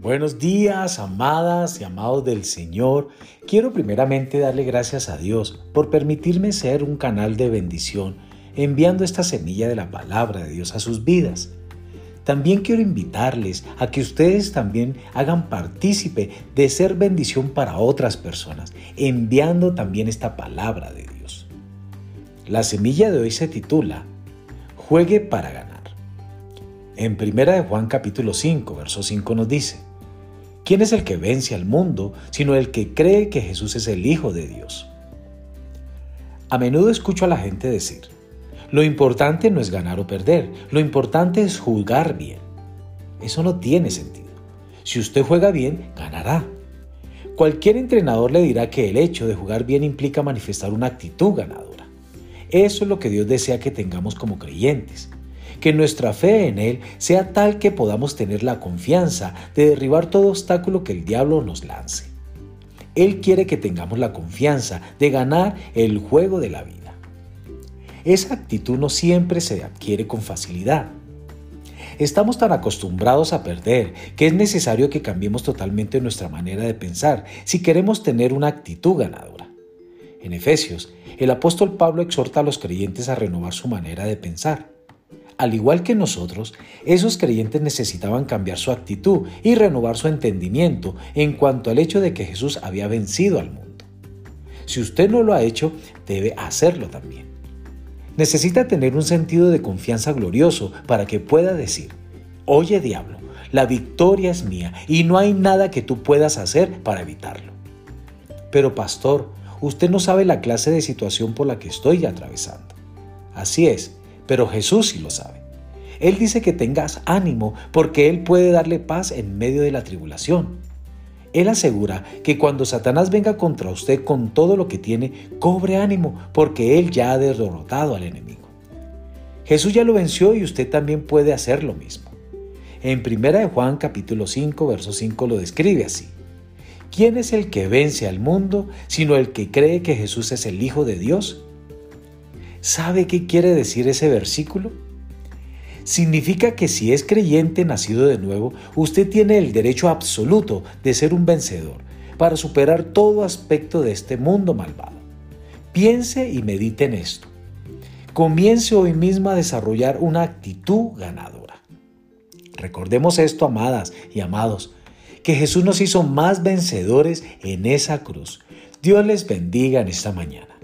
Buenos días, amadas y amados del Señor. Quiero primeramente darle gracias a Dios por permitirme ser un canal de bendición, enviando esta semilla de la palabra de Dios a sus vidas. También quiero invitarles a que ustedes también hagan partícipe de ser bendición para otras personas, enviando también esta palabra de Dios. La semilla de hoy se titula Juegue para ganar. En 1 de Juan capítulo 5, verso 5 nos dice, ¿quién es el que vence al mundo sino el que cree que Jesús es el Hijo de Dios? A menudo escucho a la gente decir, lo importante no es ganar o perder, lo importante es jugar bien. Eso no tiene sentido. Si usted juega bien, ganará. Cualquier entrenador le dirá que el hecho de jugar bien implica manifestar una actitud ganadora. Eso es lo que Dios desea que tengamos como creyentes que nuestra fe en Él sea tal que podamos tener la confianza de derribar todo obstáculo que el diablo nos lance. Él quiere que tengamos la confianza de ganar el juego de la vida. Esa actitud no siempre se adquiere con facilidad. Estamos tan acostumbrados a perder que es necesario que cambiemos totalmente nuestra manera de pensar si queremos tener una actitud ganadora. En Efesios, el apóstol Pablo exhorta a los creyentes a renovar su manera de pensar. Al igual que nosotros, esos creyentes necesitaban cambiar su actitud y renovar su entendimiento en cuanto al hecho de que Jesús había vencido al mundo. Si usted no lo ha hecho, debe hacerlo también. Necesita tener un sentido de confianza glorioso para que pueda decir, oye diablo, la victoria es mía y no hay nada que tú puedas hacer para evitarlo. Pero pastor, usted no sabe la clase de situación por la que estoy atravesando. Así es, pero Jesús sí lo sabe. Él dice que tengas ánimo porque Él puede darle paz en medio de la tribulación. Él asegura que cuando Satanás venga contra usted con todo lo que tiene, cobre ánimo porque Él ya ha derrotado al enemigo. Jesús ya lo venció y usted también puede hacer lo mismo. En 1 de Juan capítulo 5, verso 5 lo describe así. ¿Quién es el que vence al mundo sino el que cree que Jesús es el Hijo de Dios? ¿Sabe qué quiere decir ese versículo? Significa que si es creyente nacido de nuevo, usted tiene el derecho absoluto de ser un vencedor para superar todo aspecto de este mundo malvado. Piense y medite en esto. Comience hoy mismo a desarrollar una actitud ganadora. Recordemos esto, amadas y amados, que Jesús nos hizo más vencedores en esa cruz. Dios les bendiga en esta mañana.